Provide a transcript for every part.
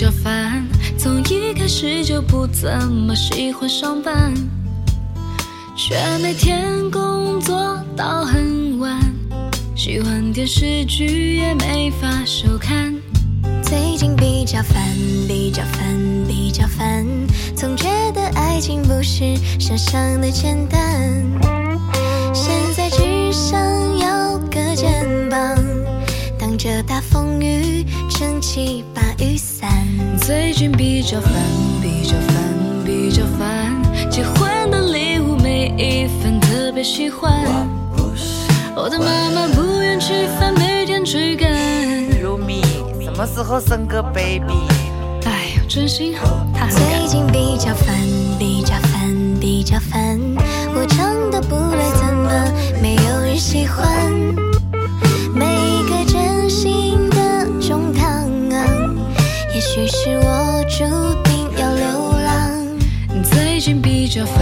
较烦，从一开始就不怎么喜欢上班，却每天工作到很晚，喜欢电视剧也没法收看。最近比较烦，比较烦，比较烦。总觉得爱情不是想象的简单。现在只想要个肩膀，挡着大风雨，撑起把雨伞。最近比较烦，比较烦，比较烦。结婚的礼物每一份特别喜欢。我的妈妈不愿吃饭，每天追赶。如米，什么时候生个 baby？哎呀，真心他很赶。最近比较烦，比较烦，比较烦。我唱的不对，怎么最近比较烦，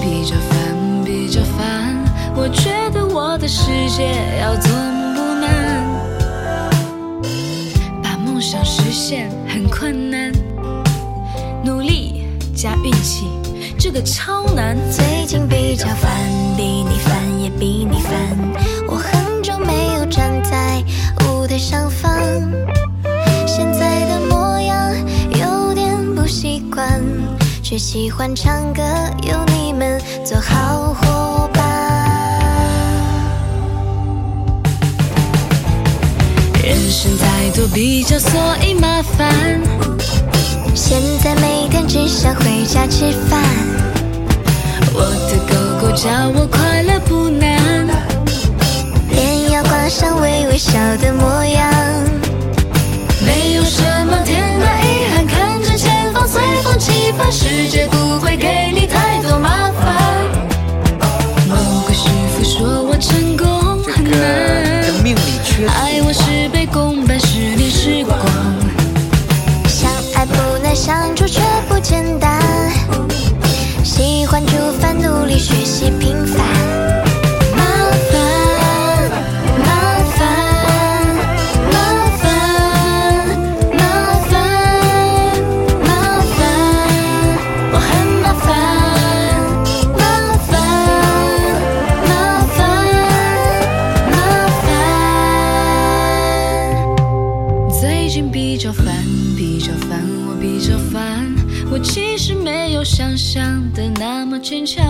比较烦，比较烦。我觉得我的世界要多么不难，把梦想实现很困难，努力加运气，这个超难。最近比较烦，比你烦也比你烦。我很久没有站在舞台上却喜欢唱歌，有你们做好伙伴。人生太多比较，所以麻烦。现在每天只想回家吃饭，我的狗狗叫我快乐不难，脸要挂上微微笑的模样。没有想象的那么坚强，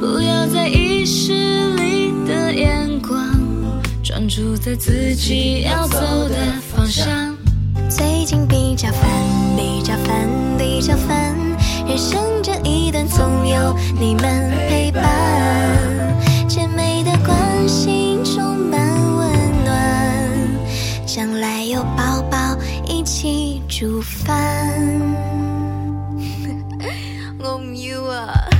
不要在意势力的眼光，专注在自己要走的方向。最近比较烦，比较烦，比较烦，人生这一段总有你们陪伴，姐妹的关心充满温暖，将来有宝宝一起煮饭。home you are.